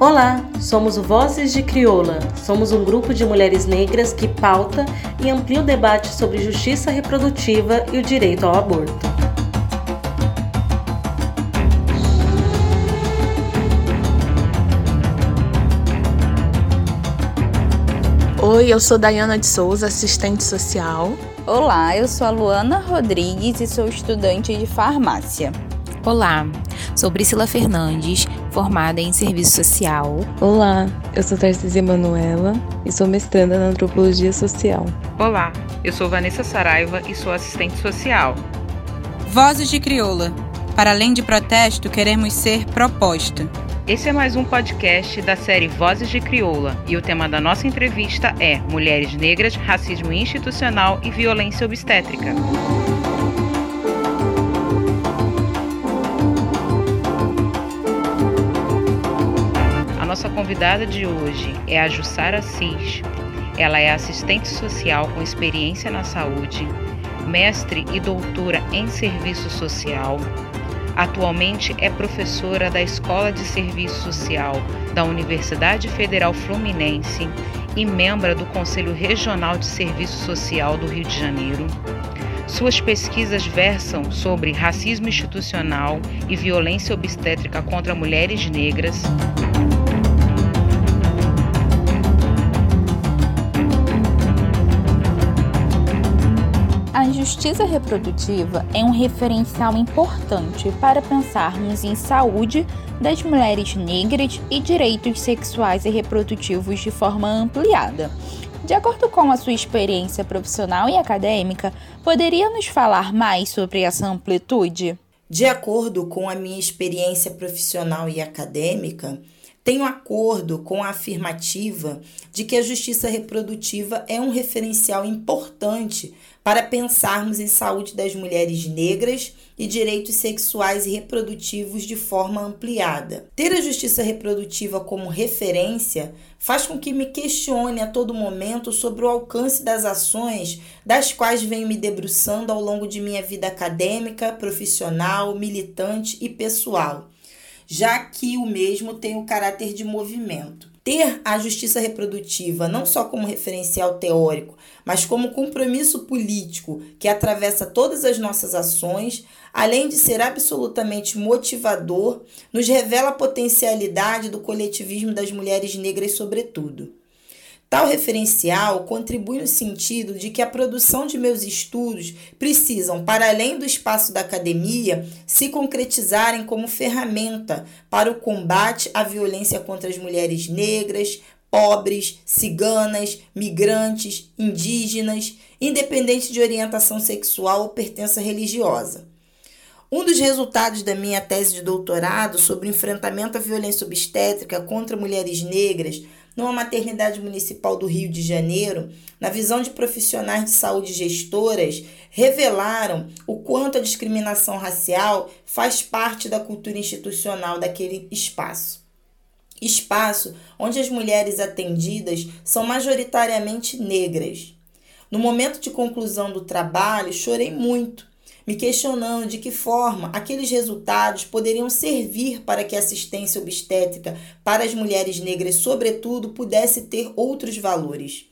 Olá, somos o Vozes de Crioula. Somos um grupo de mulheres negras que pauta e amplia o debate sobre justiça reprodutiva e o direito ao aborto. Oi, eu sou Dayana de Souza, assistente social. Olá, eu sou a Luana Rodrigues e sou estudante de farmácia. Olá, sou Priscila Fernandes, formada em Serviço Social. Olá, eu sou Tarcísia Manuela e sou mestranda na Antropologia Social. Olá, eu sou Vanessa Saraiva e sou assistente social. Vozes de Crioula. Para além de protesto, queremos ser proposta. Esse é mais um podcast da série Vozes de Crioula e o tema da nossa entrevista é Mulheres Negras, Racismo Institucional e Violência Obstétrica. nossa convidada de hoje é a Jussara Cis. Ela é assistente social com experiência na saúde, mestre e doutora em serviço social. Atualmente é professora da Escola de Serviço Social da Universidade Federal Fluminense e membro do Conselho Regional de Serviço Social do Rio de Janeiro. Suas pesquisas versam sobre racismo institucional e violência obstétrica contra mulheres negras. Justiça reprodutiva é um referencial importante para pensarmos em saúde das mulheres negras e direitos sexuais e reprodutivos de forma ampliada. De acordo com a sua experiência profissional e acadêmica, poderia nos falar mais sobre essa amplitude? De acordo com a minha experiência profissional e acadêmica, tenho acordo com a afirmativa de que a justiça reprodutiva é um referencial importante para pensarmos em saúde das mulheres negras e direitos sexuais e reprodutivos de forma ampliada. Ter a justiça reprodutiva como referência faz com que me questione a todo momento sobre o alcance das ações das quais venho me debruçando ao longo de minha vida acadêmica, profissional, militante e pessoal já que o mesmo tem o caráter de movimento. Ter a justiça reprodutiva não só como referencial teórico, mas como compromisso político que atravessa todas as nossas ações, além de ser absolutamente motivador, nos revela a potencialidade do coletivismo das mulheres negras, sobretudo. Tal referencial contribui no sentido de que a produção de meus estudos precisam, para além do espaço da academia, se concretizarem como ferramenta para o combate à violência contra as mulheres negras, pobres, ciganas, migrantes, indígenas, independente de orientação sexual ou pertença religiosa. Um dos resultados da minha tese de doutorado sobre enfrentamento à violência obstétrica contra mulheres negras numa maternidade municipal do Rio de Janeiro, na visão de profissionais de saúde gestoras, revelaram o quanto a discriminação racial faz parte da cultura institucional daquele espaço. Espaço onde as mulheres atendidas são majoritariamente negras. No momento de conclusão do trabalho, chorei muito me questionando de que forma aqueles resultados poderiam servir para que a assistência obstétrica para as mulheres negras, sobretudo, pudesse ter outros valores.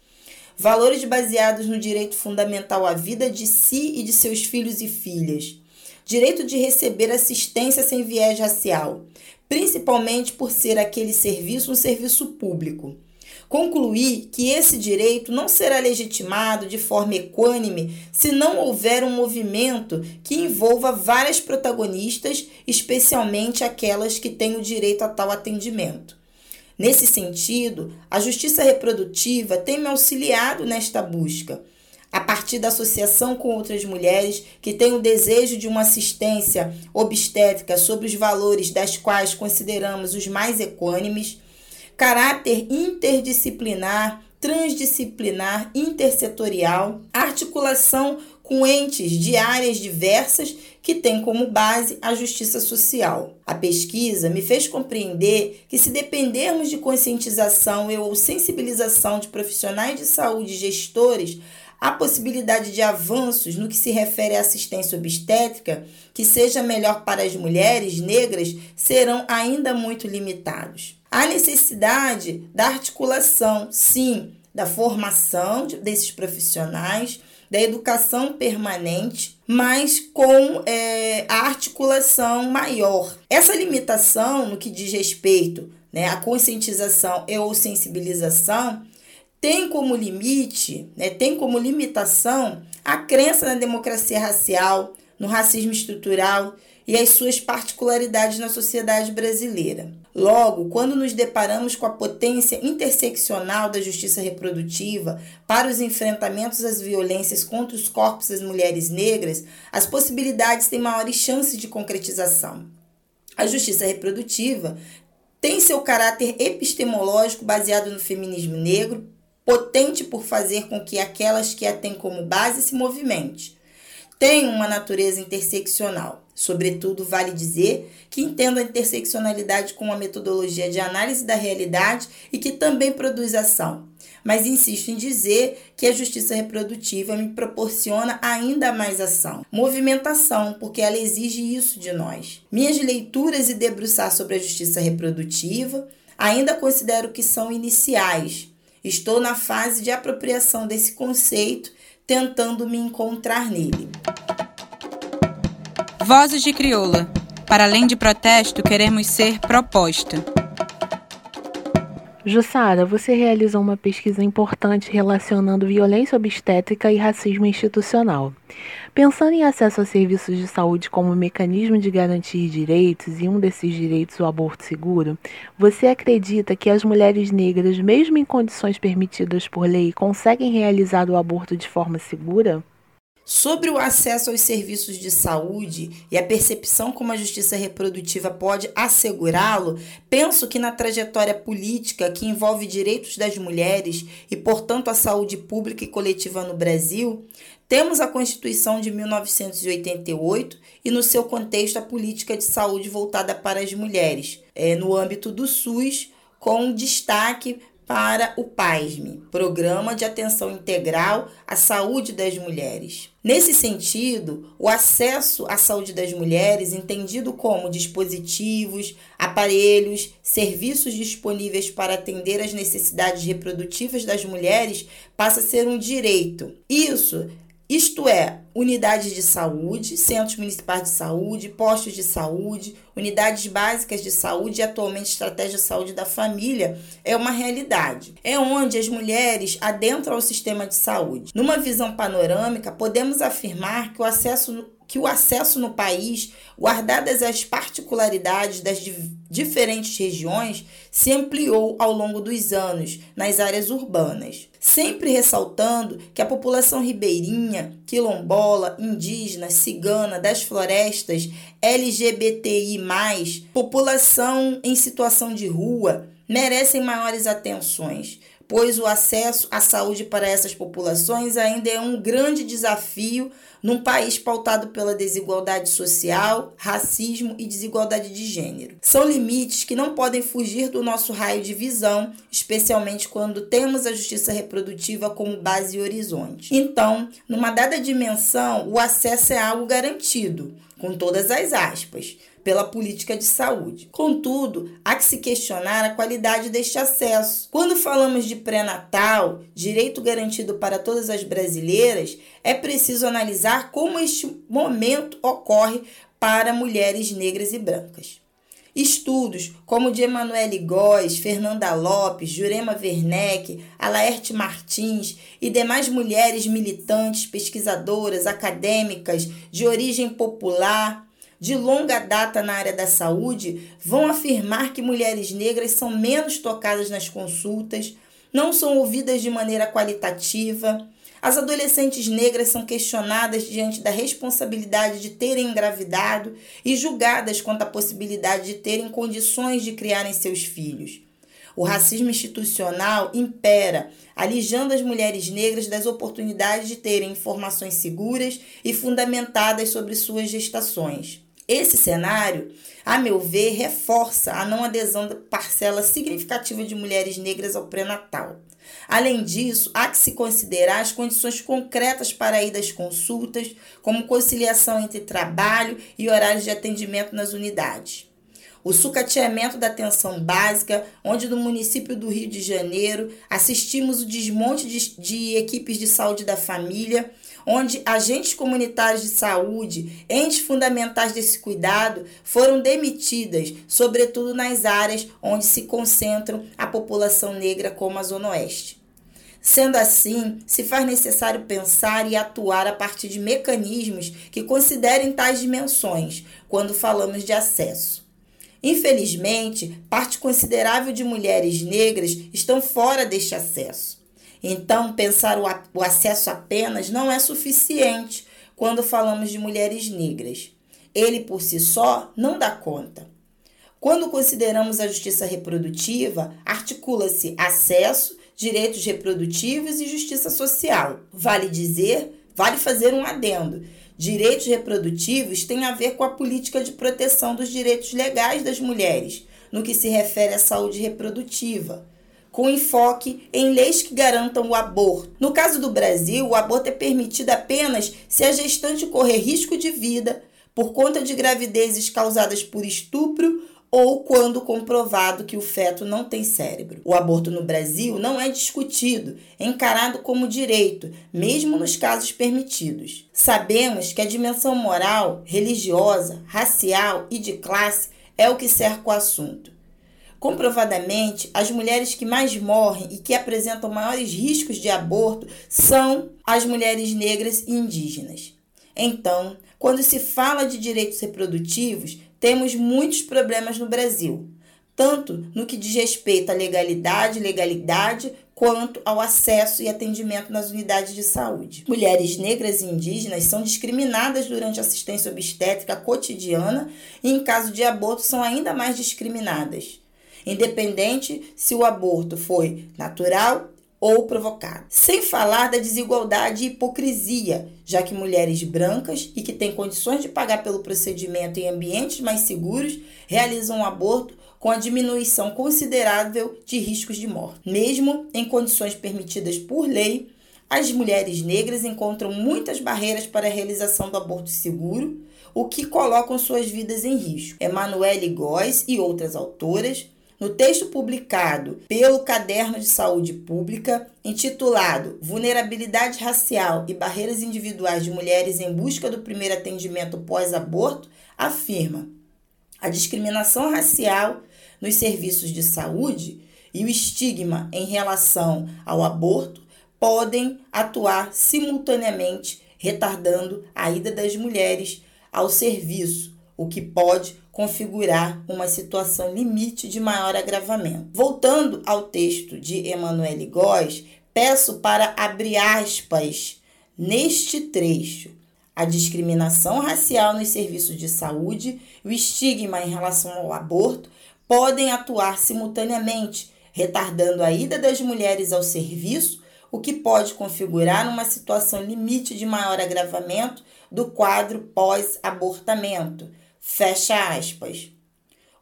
Valores baseados no direito fundamental à vida de si e de seus filhos e filhas. Direito de receber assistência sem viés racial, principalmente por ser aquele serviço um serviço público Concluí que esse direito não será legitimado de forma equânime se não houver um movimento que envolva várias protagonistas, especialmente aquelas que têm o direito a tal atendimento. Nesse sentido, a justiça reprodutiva tem me auxiliado nesta busca. A partir da associação com outras mulheres que têm o desejo de uma assistência obstétrica sobre os valores das quais consideramos os mais equânimes, caráter interdisciplinar, transdisciplinar, intersetorial, articulação com entes de áreas diversas que têm como base a justiça social. A pesquisa me fez compreender que, se dependermos de conscientização e ou sensibilização de profissionais de saúde e gestores, há possibilidade de avanços no que se refere à assistência obstétrica que seja melhor para as mulheres negras serão ainda muito limitados. Há necessidade da articulação, sim, da formação desses profissionais, da educação permanente, mas com é, a articulação maior. Essa limitação no que diz respeito né, à conscientização e ou sensibilização tem como limite, né, tem como limitação a crença na democracia racial, no racismo estrutural e as suas particularidades na sociedade brasileira. Logo, quando nos deparamos com a potência interseccional da justiça reprodutiva para os enfrentamentos às violências contra os corpos das mulheres negras, as possibilidades têm maiores chances de concretização. A justiça reprodutiva tem seu caráter epistemológico baseado no feminismo negro, potente por fazer com que aquelas que a têm como base se movimente. Tem uma natureza interseccional. Sobretudo, vale dizer que entendo a interseccionalidade com uma metodologia de análise da realidade e que também produz ação. Mas insisto em dizer que a justiça reprodutiva me proporciona ainda mais ação, movimentação, porque ela exige isso de nós. Minhas leituras e debruçar sobre a justiça reprodutiva ainda considero que são iniciais, Estou na fase de apropriação desse conceito, tentando me encontrar nele. Vozes de Crioula. Para além de protesto, queremos ser proposta. Jussara, você realizou uma pesquisa importante relacionando violência obstétrica e racismo institucional. Pensando em acesso a serviços de saúde como mecanismo de garantir direitos e um desses direitos o aborto seguro, você acredita que as mulheres negras, mesmo em condições permitidas por lei, conseguem realizar o aborto de forma segura? Sobre o acesso aos serviços de saúde e a percepção como a justiça reprodutiva pode assegurá-lo, penso que na trajetória política que envolve direitos das mulheres e, portanto, a saúde pública e coletiva no Brasil, temos a Constituição de 1988 e, no seu contexto, a política de saúde voltada para as mulheres, é, no âmbito do SUS, com destaque para o PASME, Programa de Atenção Integral à Saúde das Mulheres. Nesse sentido, o acesso à saúde das mulheres, entendido como dispositivos, aparelhos, serviços disponíveis para atender às necessidades reprodutivas das mulheres, passa a ser um direito. Isso isto é, unidades de saúde, centros municipais de saúde, postos de saúde, unidades básicas de saúde e atualmente estratégia de saúde da família é uma realidade. É onde as mulheres adentram ao sistema de saúde. Numa visão panorâmica, podemos afirmar que o acesso que o acesso no país, guardadas as particularidades das diferentes regiões, se ampliou ao longo dos anos nas áreas urbanas. Sempre ressaltando que a população ribeirinha, quilombola, indígena, cigana, das florestas, LGBTI, população em situação de rua, merecem maiores atenções pois o acesso à saúde para essas populações ainda é um grande desafio num país pautado pela desigualdade social, racismo e desigualdade de gênero. São limites que não podem fugir do nosso raio de visão, especialmente quando temos a justiça reprodutiva como base e horizonte. Então, numa dada dimensão, o acesso é algo garantido, com todas as aspas pela política de saúde. Contudo, há que se questionar a qualidade deste acesso. Quando falamos de pré-natal, direito garantido para todas as brasileiras, é preciso analisar como este momento ocorre para mulheres negras e brancas. Estudos como o de Emanuele Góes, Fernanda Lopes, Jurema Werneck, Alaerte Martins e demais mulheres militantes, pesquisadoras, acadêmicas de origem popular, de longa data na área da saúde vão afirmar que mulheres negras são menos tocadas nas consultas, não são ouvidas de maneira qualitativa. As adolescentes negras são questionadas diante da responsabilidade de terem engravidado e julgadas quanto à possibilidade de terem condições de criarem seus filhos. O racismo institucional impera, alijando as mulheres negras das oportunidades de terem informações seguras e fundamentadas sobre suas gestações. Esse cenário, a meu ver, reforça a não adesão da parcela significativa de mulheres negras ao pré-natal. Além disso, há que se considerar as condições concretas para ir das consultas, como conciliação entre trabalho e horários de atendimento nas unidades. O sucateamento da atenção básica, onde no município do Rio de Janeiro assistimos o desmonte de, de equipes de saúde da família, onde agentes comunitários de saúde, entes fundamentais desse cuidado, foram demitidas, sobretudo nas áreas onde se concentram a população negra, como a Zona Oeste. Sendo assim, se faz necessário pensar e atuar a partir de mecanismos que considerem tais dimensões quando falamos de acesso. Infelizmente, parte considerável de mulheres negras estão fora deste acesso. Então, pensar o acesso apenas não é suficiente quando falamos de mulheres negras. Ele por si só não dá conta. Quando consideramos a justiça reprodutiva, articula-se acesso direitos reprodutivos e justiça social. Vale dizer, vale fazer um adendo. Direitos reprodutivos têm a ver com a política de proteção dos direitos legais das mulheres, no que se refere à saúde reprodutiva, com enfoque em leis que garantam o aborto. No caso do Brasil, o aborto é permitido apenas se a gestante correr risco de vida por conta de gravidezes causadas por estupro ou quando comprovado que o feto não tem cérebro. O aborto no Brasil não é discutido, encarado como direito, mesmo nos casos permitidos. Sabemos que a dimensão moral, religiosa, racial e de classe é o que cerca o assunto. Comprovadamente, as mulheres que mais morrem e que apresentam maiores riscos de aborto são as mulheres negras e indígenas. Então, quando se fala de direitos reprodutivos, temos muitos problemas no Brasil, tanto no que diz respeito à legalidade, legalidade, quanto ao acesso e atendimento nas unidades de saúde. Mulheres negras e indígenas são discriminadas durante a assistência obstétrica cotidiana e, em caso de aborto, são ainda mais discriminadas, independente se o aborto foi natural ou provocado. Sem falar da desigualdade e hipocrisia, já que mulheres brancas e que têm condições de pagar pelo procedimento em ambientes mais seguros realizam um aborto com a diminuição considerável de riscos de morte. Mesmo em condições permitidas por lei, as mulheres negras encontram muitas barreiras para a realização do aborto seguro, o que colocam suas vidas em risco. Emanuele Góes e outras autoras no texto publicado pelo Caderno de Saúde Pública, intitulado Vulnerabilidade Racial e Barreiras Individuais de Mulheres em Busca do Primeiro Atendimento Pós-Aborto, afirma: a discriminação racial nos serviços de saúde e o estigma em relação ao aborto podem atuar simultaneamente, retardando a ida das mulheres ao serviço, o que pode configurar uma situação limite de maior agravamento. Voltando ao texto de Emanuele Góes, peço para abrir aspas neste trecho. A discriminação racial nos serviços de saúde o estigma em relação ao aborto podem atuar simultaneamente, retardando a ida das mulheres ao serviço, o que pode configurar uma situação limite de maior agravamento do quadro pós-abortamento Fecha aspas.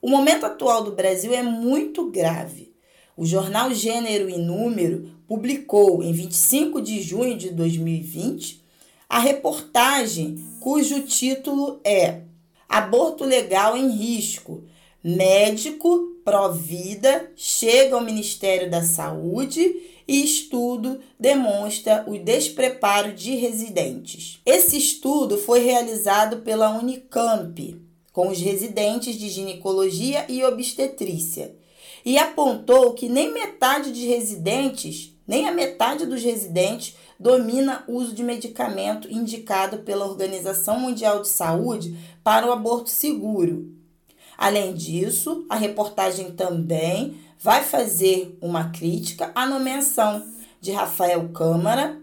O momento atual do Brasil é muito grave. O jornal Gênero e Número publicou, em 25 de junho de 2020, a reportagem cujo título é Aborto Legal em Risco. Médico pró-vida chega ao Ministério da Saúde e estudo demonstra o despreparo de residentes. Esse estudo foi realizado pela Unicamp com os residentes de ginecologia e obstetrícia e apontou que nem metade de residentes, nem a metade dos residentes domina o uso de medicamento indicado pela Organização Mundial de Saúde para o aborto seguro. Além disso, a reportagem também vai fazer uma crítica à nomeação de Rafael Câmara,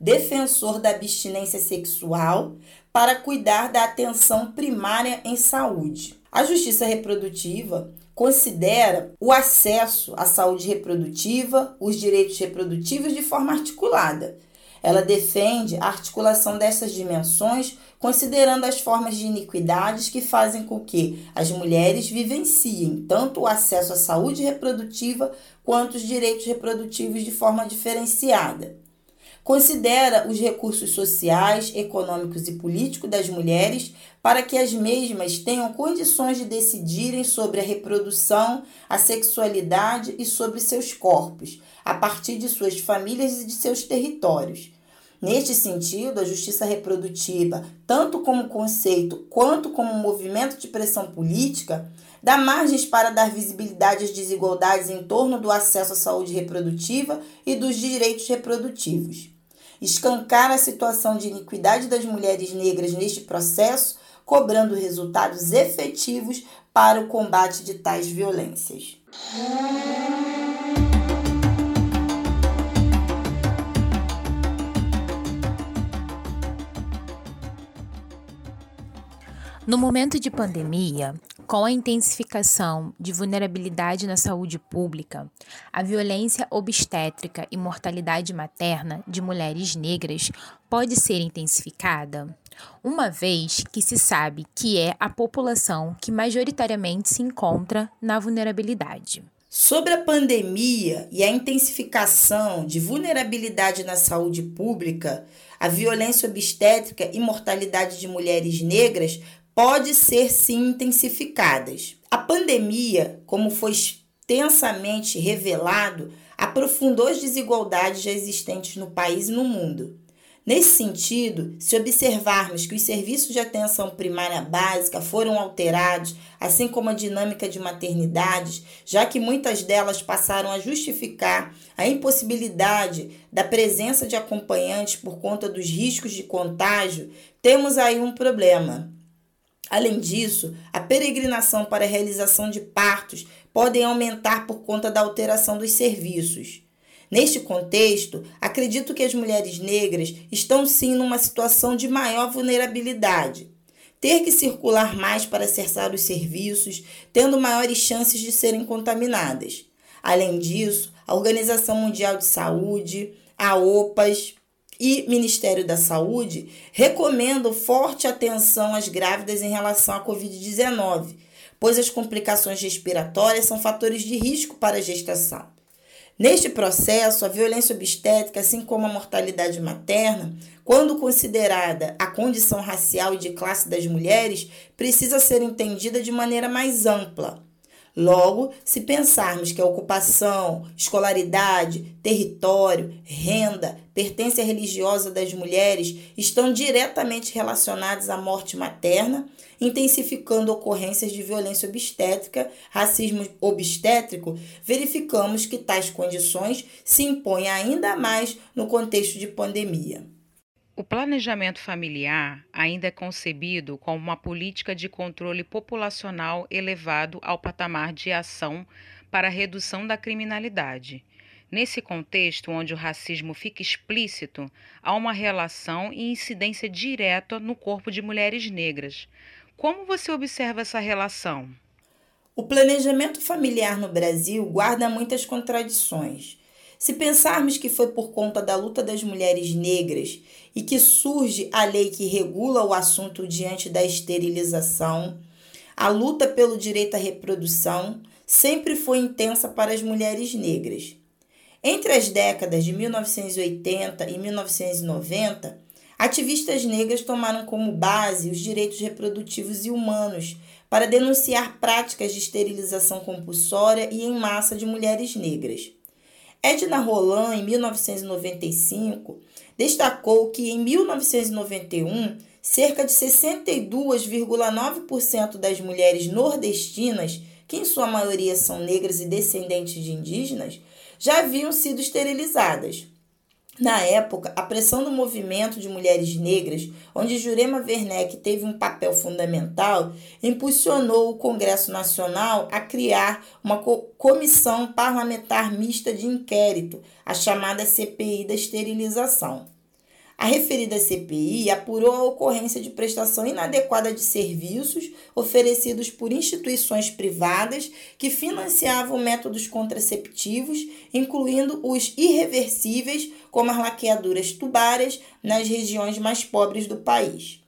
defensor da abstinência sexual, para cuidar da atenção primária em saúde. A justiça reprodutiva considera o acesso à saúde reprodutiva, os direitos reprodutivos de forma articulada. Ela defende a articulação dessas dimensões considerando as formas de iniquidades que fazem com que as mulheres vivenciem tanto o acesso à saúde reprodutiva quanto os direitos reprodutivos de forma diferenciada. Considera os recursos sociais, econômicos e políticos das mulheres para que as mesmas tenham condições de decidirem sobre a reprodução, a sexualidade e sobre seus corpos, a partir de suas famílias e de seus territórios Neste sentido, a justiça reprodutiva, tanto como conceito quanto como movimento de pressão política, dá margens para dar visibilidade às desigualdades em torno do acesso à saúde reprodutiva e dos direitos reprodutivos. Escancar a situação de iniquidade das mulheres negras neste processo, cobrando resultados efetivos para o combate de tais violências. No momento de pandemia, com a intensificação de vulnerabilidade na saúde pública, a violência obstétrica e mortalidade materna de mulheres negras pode ser intensificada, uma vez que se sabe que é a população que majoritariamente se encontra na vulnerabilidade. Sobre a pandemia e a intensificação de vulnerabilidade na saúde pública, a violência obstétrica e mortalidade de mulheres negras pode ser sim intensificadas. A pandemia, como foi extensamente revelado, aprofundou as desigualdades já existentes no país e no mundo. Nesse sentido, se observarmos que os serviços de atenção primária básica foram alterados, assim como a dinâmica de maternidades, já que muitas delas passaram a justificar a impossibilidade da presença de acompanhantes por conta dos riscos de contágio, temos aí um problema. Além disso, a peregrinação para a realização de partos podem aumentar por conta da alteração dos serviços. Neste contexto, acredito que as mulheres negras estão sim numa situação de maior vulnerabilidade. Ter que circular mais para acessar os serviços, tendo maiores chances de serem contaminadas. Além disso, a Organização Mundial de Saúde, a OPAS, e Ministério da Saúde recomendam forte atenção às grávidas em relação à Covid-19, pois as complicações respiratórias são fatores de risco para a gestação. Neste processo, a violência obstétrica, assim como a mortalidade materna, quando considerada a condição racial e de classe das mulheres, precisa ser entendida de maneira mais ampla Logo, se pensarmos que a ocupação, escolaridade, território, renda, pertença religiosa das mulheres estão diretamente relacionados à morte materna, intensificando ocorrências de violência obstétrica, racismo obstétrico, verificamos que tais condições se impõem ainda mais no contexto de pandemia. O planejamento familiar ainda é concebido como uma política de controle populacional elevado ao patamar de ação para a redução da criminalidade. Nesse contexto, onde o racismo fica explícito, há uma relação e incidência direta no corpo de mulheres negras. Como você observa essa relação? O planejamento familiar no Brasil guarda muitas contradições. Se pensarmos que foi por conta da luta das mulheres negras e que surge a lei que regula o assunto diante da esterilização, a luta pelo direito à reprodução sempre foi intensa para as mulheres negras. Entre as décadas de 1980 e 1990, ativistas negras tomaram como base os direitos reprodutivos e humanos para denunciar práticas de esterilização compulsória e em massa de mulheres negras. Edna Roland, em 1995, destacou que em 1991, cerca de 62,9% das mulheres nordestinas, que em sua maioria são negras e descendentes de indígenas, já haviam sido esterilizadas. Na época, a pressão do movimento de mulheres negras, onde Jurema Werneck teve um papel fundamental, impulsionou o Congresso Nacional a criar uma comissão parlamentar mista de inquérito, a chamada CPI da esterilização. A referida CPI apurou a ocorrência de prestação inadequada de serviços oferecidos por instituições privadas que financiavam métodos contraceptivos, incluindo os irreversíveis, como as laqueaduras tubárias, nas regiões mais pobres do país.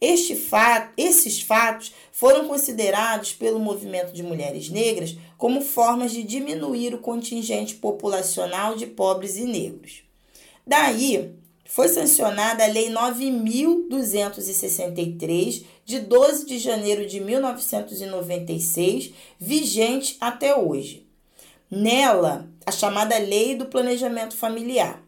Este fato, esses fatos foram considerados pelo movimento de mulheres negras como formas de diminuir o contingente populacional de pobres e negros. Daí, foi sancionada a Lei 9.263, de 12 de janeiro de 1996, vigente até hoje. Nela, a chamada Lei do Planejamento Familiar.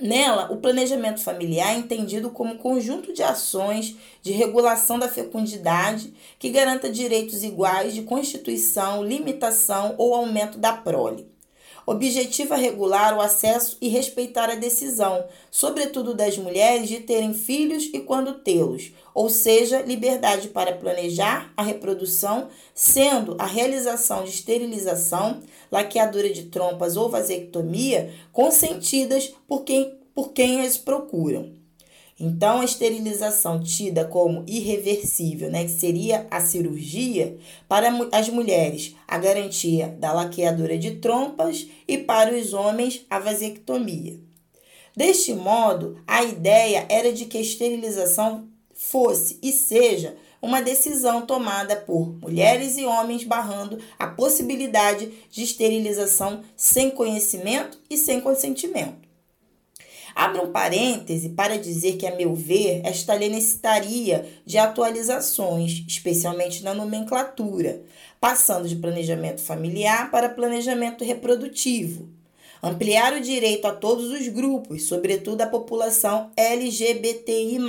Nela, o planejamento familiar é entendido como conjunto de ações de regulação da fecundidade que garanta direitos iguais de constituição, limitação ou aumento da prole. Objetiva regular o acesso e respeitar a decisão, sobretudo das mulheres, de terem filhos e quando tê-los, ou seja, liberdade para planejar a reprodução, sendo a realização de esterilização, laqueadura de trompas ou vasectomia consentidas por quem, por quem as procuram. Então, a esterilização tida como irreversível, né, que seria a cirurgia, para as mulheres, a garantia da laqueadura de trompas e para os homens, a vasectomia. Deste modo, a ideia era de que a esterilização fosse e seja uma decisão tomada por mulheres e homens barrando a possibilidade de esterilização sem conhecimento e sem consentimento. Abra um parêntese para dizer que, a meu ver, esta lei necessitaria de atualizações, especialmente na nomenclatura, passando de planejamento familiar para planejamento reprodutivo. Ampliar o direito a todos os grupos, sobretudo a população LGBTI,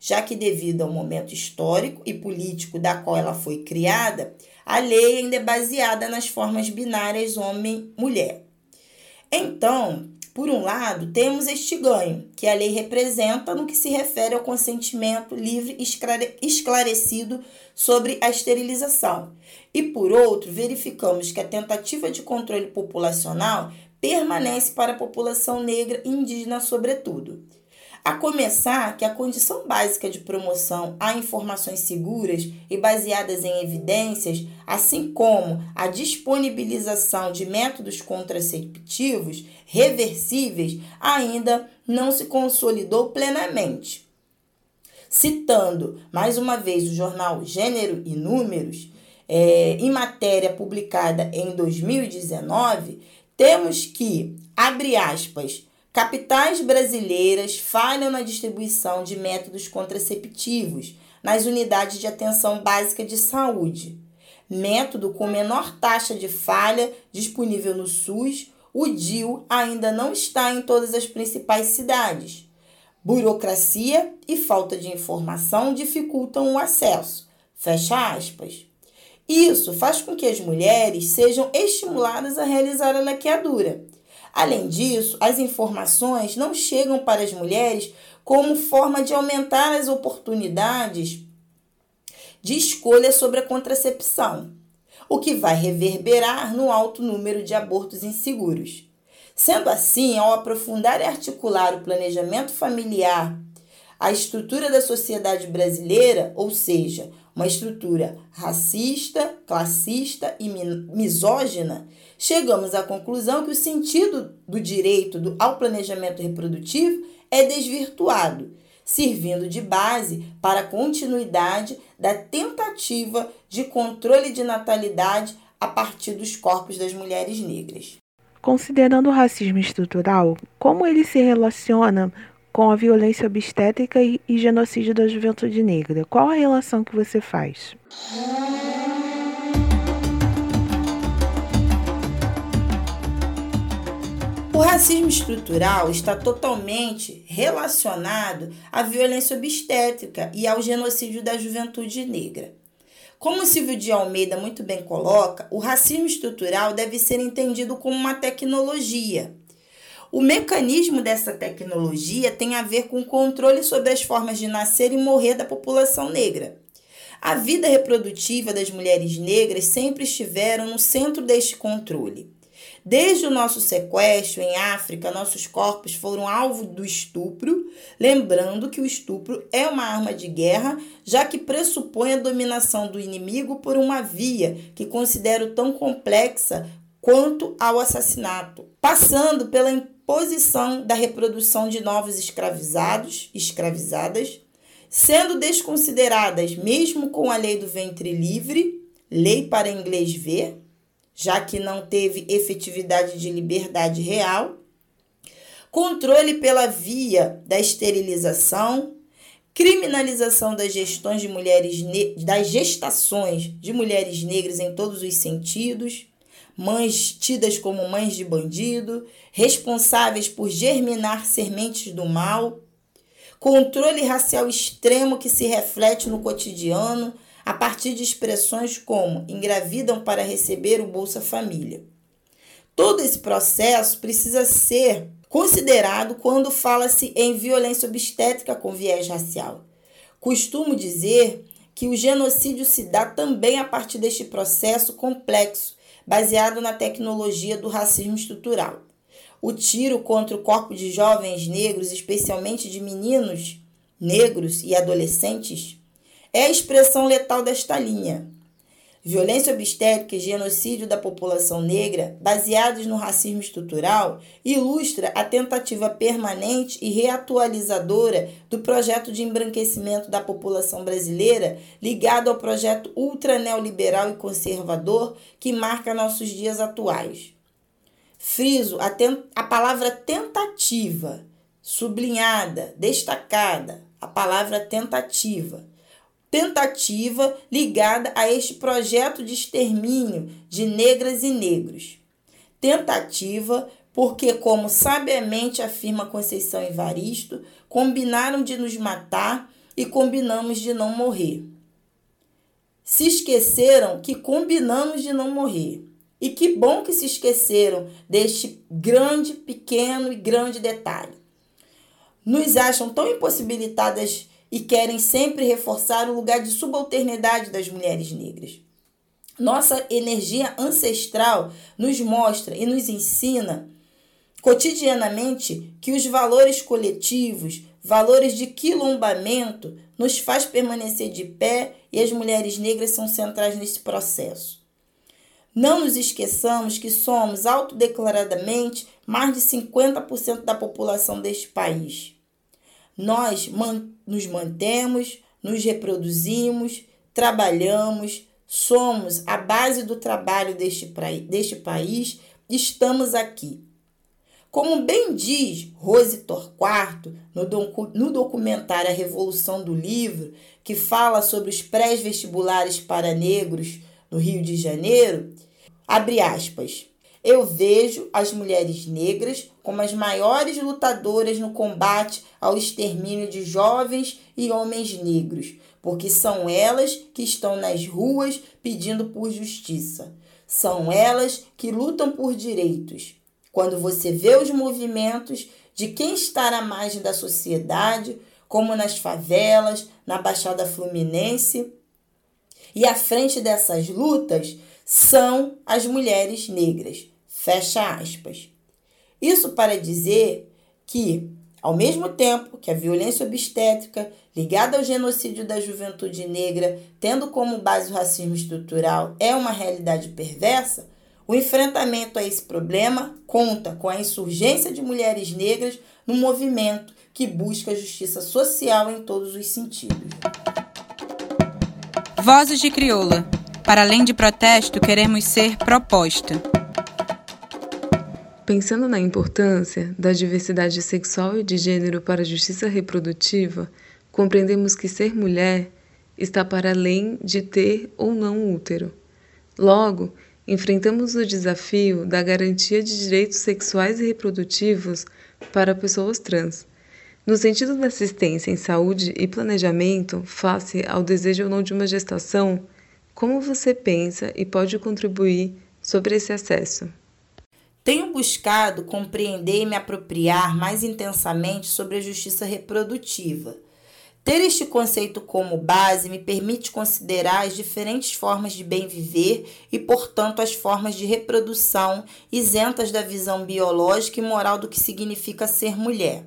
já que, devido ao momento histórico e político da qual ela foi criada, a lei ainda é baseada nas formas binárias homem-mulher. Então, por um lado, temos este ganho, que a lei representa no que se refere ao consentimento livre e esclarecido sobre a esterilização. E por outro, verificamos que a tentativa de controle populacional permanece para a população negra e indígena, sobretudo. A começar que a condição básica de promoção a informações seguras e baseadas em evidências, assim como a disponibilização de métodos contraceptivos reversíveis, ainda não se consolidou plenamente. Citando mais uma vez o jornal Gênero e Números, é, em matéria publicada em 2019, temos que, abre aspas, Capitais brasileiras falham na distribuição de métodos contraceptivos nas unidades de atenção básica de saúde. Método com menor taxa de falha disponível no SUS, o DIL ainda não está em todas as principais cidades. Burocracia e falta de informação dificultam o acesso. Fecha aspas. Isso faz com que as mulheres sejam estimuladas a realizar a laqueadura Além disso, as informações não chegam para as mulheres como forma de aumentar as oportunidades de escolha sobre a contracepção, o que vai reverberar no alto número de abortos inseguros. Sendo assim, ao aprofundar e articular o planejamento familiar, a estrutura da sociedade brasileira, ou seja, uma estrutura racista, classista e misógina, chegamos à conclusão que o sentido do direito ao planejamento reprodutivo é desvirtuado, servindo de base para a continuidade da tentativa de controle de natalidade a partir dos corpos das mulheres negras. Considerando o racismo estrutural, como ele se relaciona com a violência obstétrica e, e genocídio da juventude negra? Qual a relação que você faz? O racismo estrutural está totalmente relacionado à violência obstétrica e ao genocídio da juventude negra. Como Silvio de Almeida muito bem coloca, o racismo estrutural deve ser entendido como uma tecnologia. O mecanismo dessa tecnologia tem a ver com o controle sobre as formas de nascer e morrer da população negra. A vida reprodutiva das mulheres negras sempre estiveram no centro deste controle. Desde o nosso sequestro em África, nossos corpos foram alvo do estupro, lembrando que o estupro é uma arma de guerra, já que pressupõe a dominação do inimigo por uma via que considero tão complexa quanto ao assassinato, passando pela imposição da reprodução de novos escravizados, escravizadas, sendo desconsideradas mesmo com a lei do ventre livre, lei para inglês ver, já que não teve efetividade de liberdade real, controle pela via da esterilização, criminalização das gestões de mulheres das gestações de mulheres negras em todos os sentidos, mães tidas como mães de bandido, responsáveis por germinar sementes do mal, controle racial extremo que se reflete no cotidiano a partir de expressões como engravidam para receber o Bolsa Família. Todo esse processo precisa ser considerado quando fala-se em violência obstétrica com viés racial. Costumo dizer que o genocídio se dá também a partir deste processo complexo, baseado na tecnologia do racismo estrutural. O tiro contra o corpo de jovens negros, especialmente de meninos negros e adolescentes, é a expressão letal desta linha. Violência obstétrica e genocídio da população negra, baseados no racismo estrutural, ilustra a tentativa permanente e reatualizadora do projeto de embranquecimento da população brasileira ligado ao projeto ultra neoliberal e conservador que marca nossos dias atuais. Friso a, a palavra tentativa, sublinhada, destacada, a palavra tentativa tentativa ligada a este projeto de extermínio de negras e negros. Tentativa porque, como sabiamente afirma Conceição Evaristo, combinaram de nos matar e combinamos de não morrer. Se esqueceram que combinamos de não morrer. E que bom que se esqueceram deste grande, pequeno e grande detalhe. Nos acham tão impossibilitadas e querem sempre reforçar o lugar de subalternidade das mulheres negras. Nossa energia ancestral nos mostra e nos ensina cotidianamente que os valores coletivos, valores de quilombamento, nos faz permanecer de pé e as mulheres negras são centrais nesse processo. Não nos esqueçamos que somos autodeclaradamente mais de 50% da população deste país. Nós man nos mantemos, nos reproduzimos, trabalhamos, somos a base do trabalho deste, deste país, estamos aqui. Como bem diz Rose Torquato no, docu no documentário A Revolução do Livro, que fala sobre os pré-vestibulares para negros no Rio de Janeiro, abre aspas. Eu vejo as mulheres negras como as maiores lutadoras no combate ao extermínio de jovens e homens negros, porque são elas que estão nas ruas pedindo por justiça. São elas que lutam por direitos. Quando você vê os movimentos de quem está na margem da sociedade, como nas favelas, na Baixada Fluminense, e à frente dessas lutas são as mulheres negras. Fecha aspas. Isso para dizer que, ao mesmo tempo que a violência obstétrica ligada ao genocídio da juventude negra, tendo como base o racismo estrutural, é uma realidade perversa, o enfrentamento a esse problema conta com a insurgência de mulheres negras no movimento que busca justiça social em todos os sentidos. Vozes de Crioula. Para além de protesto, queremos ser proposta. Pensando na importância da diversidade sexual e de gênero para a justiça reprodutiva, compreendemos que ser mulher está para além de ter ou não útero. Logo, enfrentamos o desafio da garantia de direitos sexuais e reprodutivos para pessoas trans. No sentido da assistência em saúde e planejamento face ao desejo ou não de uma gestação, como você pensa e pode contribuir sobre esse acesso? Tenho buscado compreender e me apropriar mais intensamente sobre a justiça reprodutiva. Ter este conceito como base me permite considerar as diferentes formas de bem viver e, portanto, as formas de reprodução isentas da visão biológica e moral do que significa ser mulher.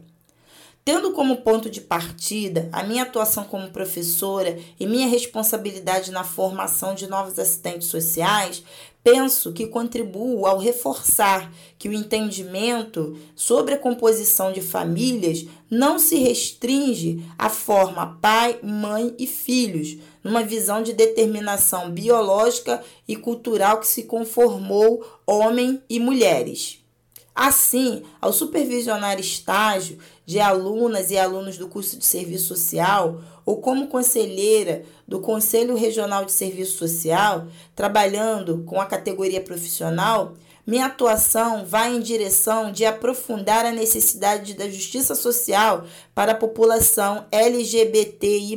Tendo como ponto de partida a minha atuação como professora e minha responsabilidade na formação de novos assistentes sociais, penso que contribuo ao reforçar que o entendimento sobre a composição de famílias não se restringe à forma pai, mãe e filhos, numa visão de determinação biológica e cultural que se conformou homem e mulheres. Assim, ao supervisionar estágio de alunas e alunos do curso de serviço social, ou como conselheira do Conselho Regional de Serviço Social, trabalhando com a categoria profissional, minha atuação vai em direção de aprofundar a necessidade da justiça social para a população LGBTI,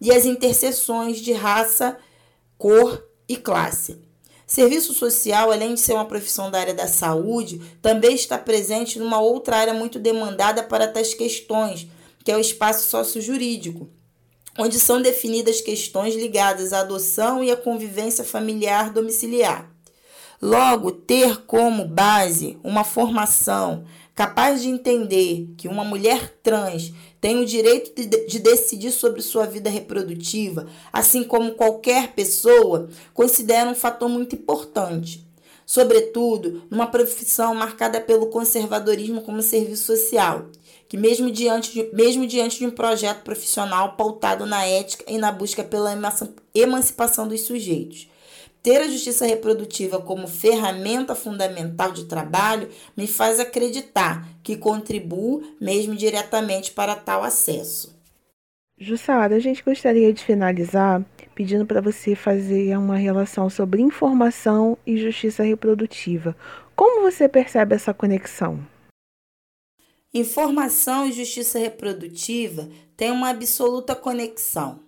e as interseções de raça, cor e classe. Serviço social, além de ser uma profissão da área da saúde, também está presente numa outra área muito demandada para tais questões, que é o espaço sociojurídico, onde são definidas questões ligadas à adoção e à convivência familiar domiciliar. Logo, ter como base uma formação capaz de entender que uma mulher trans tem o direito de, de, decidir sobre sua vida reprodutiva, assim como qualquer pessoa, considera um fator muito importante. Sobretudo, numa profissão marcada pelo conservadorismo como serviço social, que mesmo diante de, mesmo diante de um projeto profissional pautado na ética e na busca pela emancipação dos sujeitos. Ter a justiça reprodutiva como ferramenta fundamental de trabalho me faz acreditar que contribuo mesmo diretamente para tal acesso. Jussara, a gente gostaria de finalizar pedindo para você fazer uma relação sobre informação e justiça reprodutiva. Como você percebe essa conexão? Informação e justiça reprodutiva têm uma absoluta conexão.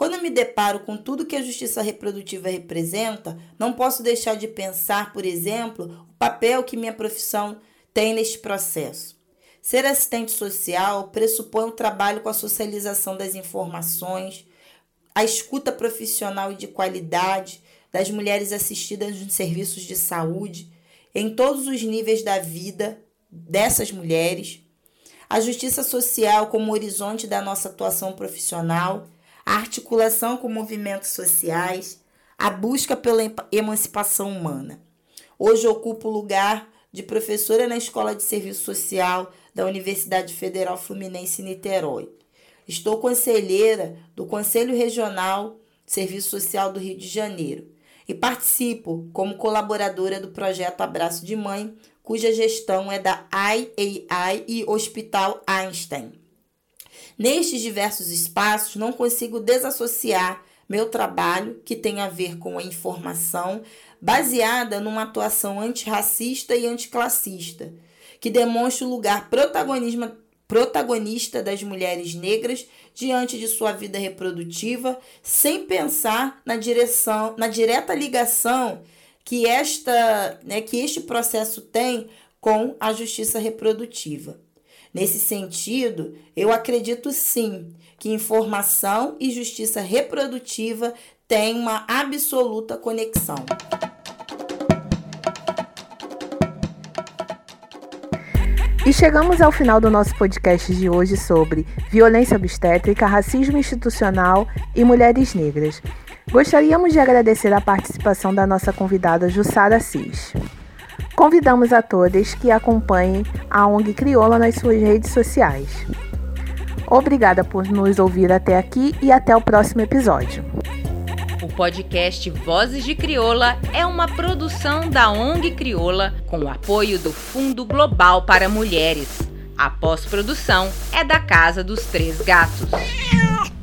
Quando me deparo com tudo que a justiça reprodutiva representa, não posso deixar de pensar, por exemplo, o papel que minha profissão tem neste processo. Ser assistente social pressupõe o trabalho com a socialização das informações, a escuta profissional e de qualidade das mulheres assistidas nos serviços de saúde, em todos os níveis da vida dessas mulheres, a justiça social como horizonte da nossa atuação profissional a articulação com movimentos sociais, a busca pela emancipação humana. Hoje ocupo o lugar de professora na Escola de Serviço Social da Universidade Federal Fluminense Niterói. Estou conselheira do Conselho Regional Serviço Social do Rio de Janeiro e participo como colaboradora do projeto Abraço de Mãe, cuja gestão é da IAI e Hospital Einstein. Nestes diversos espaços, não consigo desassociar meu trabalho, que tem a ver com a informação, baseada numa atuação antirracista e anticlassista, que demonstra o lugar protagonismo, protagonista das mulheres negras diante de sua vida reprodutiva, sem pensar na direção, na direta ligação que esta, né, que este processo tem com a justiça reprodutiva. Nesse sentido, eu acredito sim que informação e justiça reprodutiva têm uma absoluta conexão. E chegamos ao final do nosso podcast de hoje sobre violência obstétrica, racismo institucional e mulheres negras. Gostaríamos de agradecer a participação da nossa convidada Jussara Cis. Convidamos a todas que acompanhem a ONG Crioula nas suas redes sociais. Obrigada por nos ouvir até aqui e até o próximo episódio. O podcast Vozes de Crioula é uma produção da ONG Crioula com o apoio do Fundo Global para Mulheres. A pós-produção é da Casa dos Três Gatos.